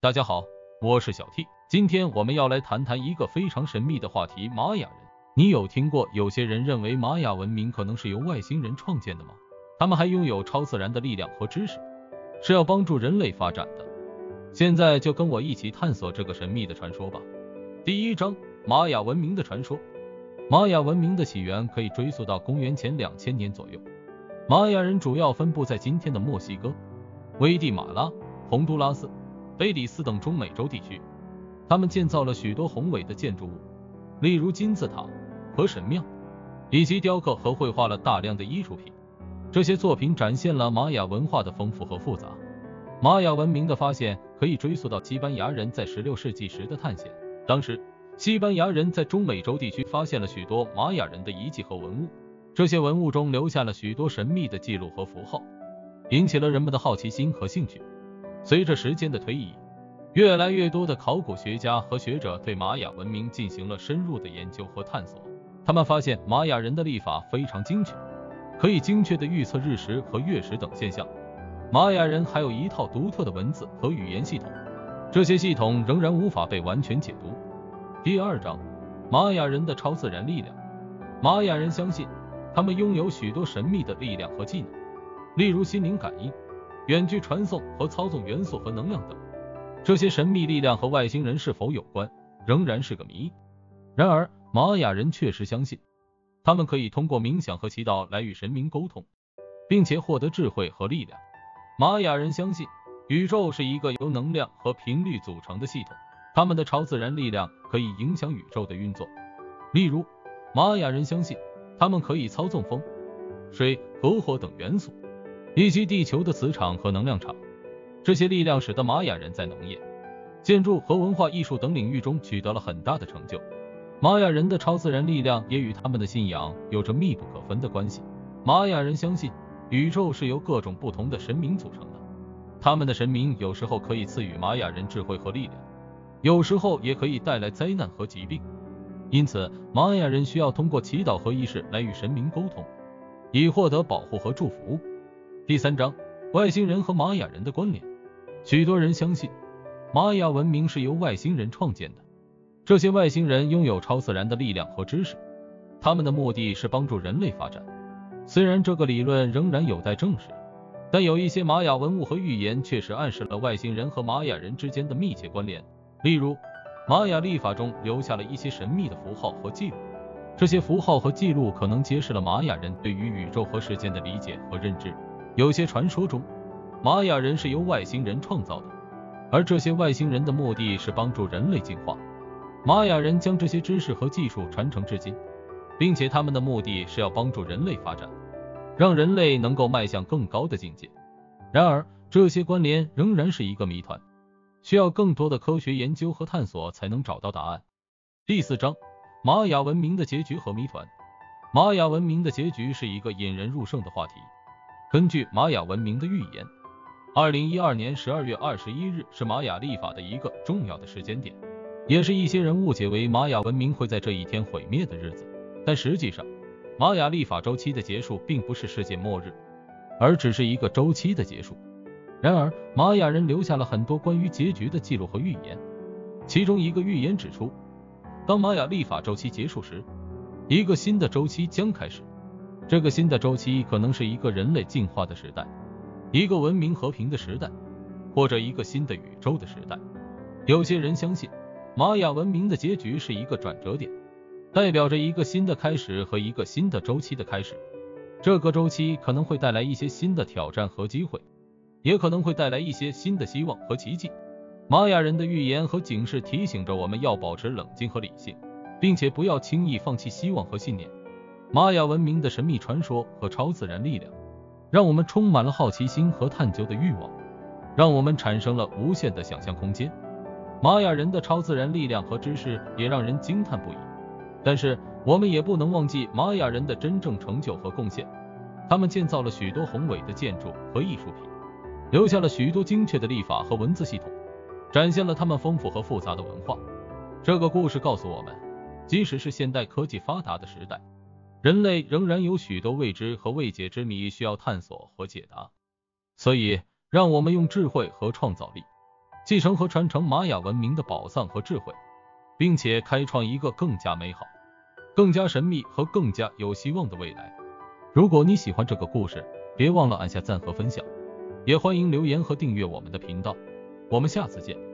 大家好，我是小 T，今天我们要来谈谈一个非常神秘的话题——玛雅人。你有听过有些人认为玛雅文明可能是由外星人创建的吗？他们还拥有超自然的力量和知识，是要帮助人类发展的。现在就跟我一起探索这个神秘的传说吧。第一章：玛雅文明的传说。玛雅文明的起源可以追溯到公元前两千年左右。玛雅人主要分布在今天的墨西哥、危地马拉、洪都拉斯。贝里斯等中美洲地区，他们建造了许多宏伟的建筑物，例如金字塔和神庙，以及雕刻和绘画了大量的艺术品。这些作品展现了玛雅文化的丰富和复杂。玛雅文明的发现可以追溯到西班牙人在16世纪时的探险。当时，西班牙人在中美洲地区发现了许多玛雅人的遗迹和文物，这些文物中留下了许多神秘的记录和符号，引起了人们的好奇心和兴趣。随着时间的推移，越来越多的考古学家和学者对玛雅文明进行了深入的研究和探索。他们发现玛雅人的历法非常精确，可以精确地预测日食和月食等现象。玛雅人还有一套独特的文字和语言系统，这些系统仍然无法被完全解读。第二章：玛雅人的超自然力量。玛雅人相信，他们拥有许多神秘的力量和技能，例如心灵感应。远距传送和操纵元素和能量等，这些神秘力量和外星人是否有关，仍然是个谜。然而，玛雅人确实相信，他们可以通过冥想和祈祷来与神明沟通，并且获得智慧和力量。玛雅人相信，宇宙是一个由能量和频率组成的系统，他们的超自然力量可以影响宇宙的运作。例如，玛雅人相信，他们可以操纵风、水和火等元素。以及地球的磁场和能量场，这些力量使得玛雅人在农业、建筑和文化艺术等领域中取得了很大的成就。玛雅人的超自然力量也与他们的信仰有着密不可分的关系。玛雅人相信宇宙是由各种不同的神明组成的，他们的神明有时候可以赐予玛雅人智慧和力量，有时候也可以带来灾难和疾病。因此，玛雅人需要通过祈祷和仪式来与神明沟通，以获得保护和祝福。第三章，外星人和玛雅人的关联。许多人相信，玛雅文明是由外星人创建的。这些外星人拥有超自然的力量和知识，他们的目的是帮助人类发展。虽然这个理论仍然有待证实，但有一些玛雅文物和预言确实暗示了外星人和玛雅人之间的密切关联。例如，玛雅历法中留下了一些神秘的符号和记录，这些符号和记录可能揭示了玛雅人对于宇宙和时间的理解和认知。有些传说中，玛雅人是由外星人创造的，而这些外星人的目的是帮助人类进化。玛雅人将这些知识和技术传承至今，并且他们的目的是要帮助人类发展，让人类能够迈向更高的境界。然而，这些关联仍然是一个谜团，需要更多的科学研究和探索才能找到答案。第四章：玛雅文明的结局和谜团。玛雅文明的结局是一个引人入胜的话题。根据玛雅文明的预言，二零一二年十二月二十一日是玛雅历法的一个重要的时间点，也是一些人误解为玛雅文明会在这一天毁灭的日子。但实际上，玛雅历法周期的结束并不是世界末日，而只是一个周期的结束。然而，玛雅人留下了很多关于结局的记录和预言，其中一个预言指出，当玛雅历法周期结束时，一个新的周期将开始。这个新的周期可能是一个人类进化的时代，一个文明和平的时代，或者一个新的宇宙的时代。有些人相信，玛雅文明的结局是一个转折点，代表着一个新的开始和一个新的周期的开始。这个周期可能会带来一些新的挑战和机会，也可能会带来一些新的希望和奇迹。玛雅人的预言和警示提醒着我们要保持冷静和理性，并且不要轻易放弃希望和信念。玛雅文明的神秘传说和超自然力量，让我们充满了好奇心和探究的欲望，让我们产生了无限的想象空间。玛雅人的超自然力量和知识也让人惊叹不已。但是，我们也不能忘记玛雅人的真正成就和贡献。他们建造了许多宏伟的建筑和艺术品，留下了许多精确的历法和文字系统，展现了他们丰富和复杂的文化。这个故事告诉我们，即使是现代科技发达的时代，人类仍然有许多未知和未解之谜需要探索和解答，所以让我们用智慧和创造力，继承和传承玛雅文明的宝藏和智慧，并且开创一个更加美好、更加神秘和更加有希望的未来。如果你喜欢这个故事，别忘了按下赞和分享，也欢迎留言和订阅我们的频道。我们下次见。